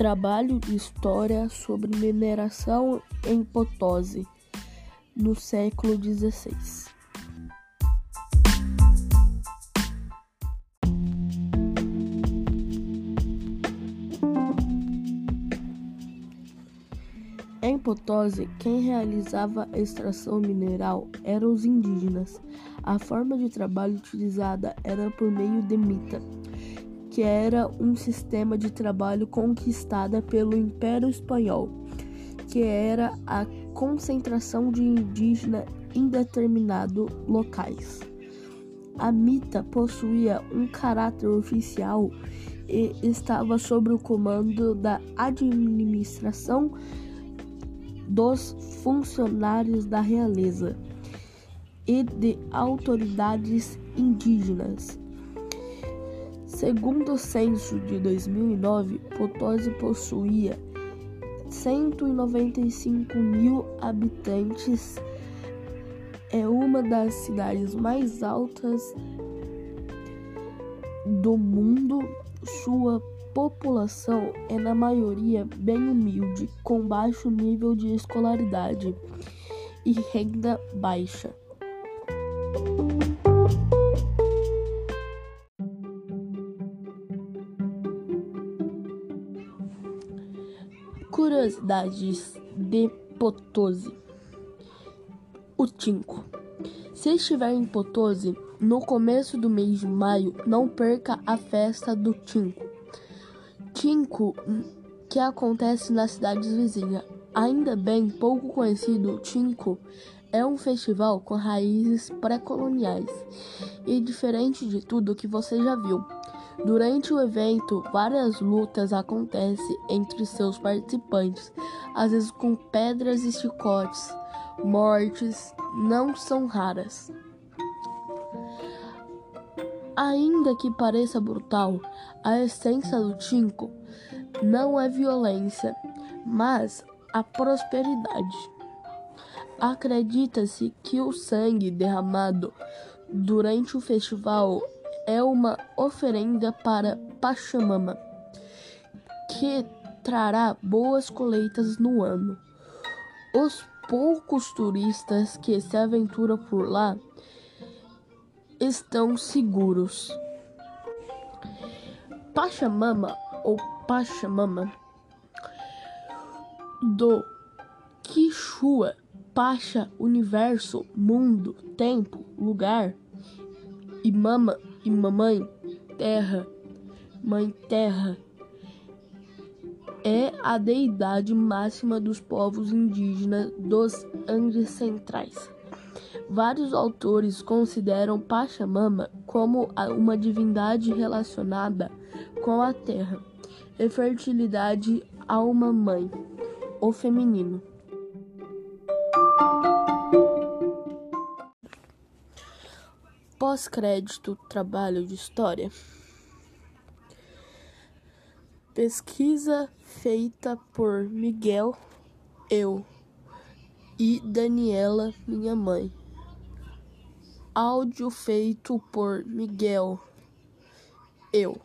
Trabalho de história sobre mineração em Potosí no século XVI. Em Potosí, quem realizava a extração mineral eram os indígenas. A forma de trabalho utilizada era por meio de mita, que era um sistema de trabalho conquistada pelo Império Espanhol, que era a concentração de indígenas em determinados locais. A mita possuía um caráter oficial e estava sob o comando da administração dos funcionários da realeza e de autoridades indígenas. Segundo o censo de 2009, Potosí possuía 195 mil habitantes. É uma das cidades mais altas do mundo. Sua população é na maioria bem humilde, com baixo nível de escolaridade e renda baixa. Curiosidades de Potosí. O Tinco. Se estiver em Potosí no começo do mês de maio, não perca a festa do Tinco Tinco, que acontece nas cidades vizinhas. Ainda bem pouco conhecido, Tinco é um festival com raízes pré-coloniais e diferente de tudo que você já viu. Durante o evento, várias lutas acontecem entre seus participantes, às vezes com pedras e chicotes. Mortes não são raras. Ainda que pareça brutal, a essência do Tinko não é violência, mas a prosperidade. Acredita-se que o sangue derramado durante o festival é uma oferenda para Pachamama, que trará boas colheitas no ano. Os poucos turistas que se aventuram por lá estão seguros. Pachamama ou Pachamama do Quichua, Pacha, universo, mundo, tempo, lugar, e mama e mamãe, terra, mãe terra, é a deidade máxima dos povos indígenas dos Andes Centrais. Vários autores consideram Pachamama como uma divindade relacionada com a terra e fertilidade a uma mãe, o feminino. Pós-crédito Trabalho de História Pesquisa feita por Miguel, eu e Daniela, minha mãe. Áudio feito por Miguel. Eu.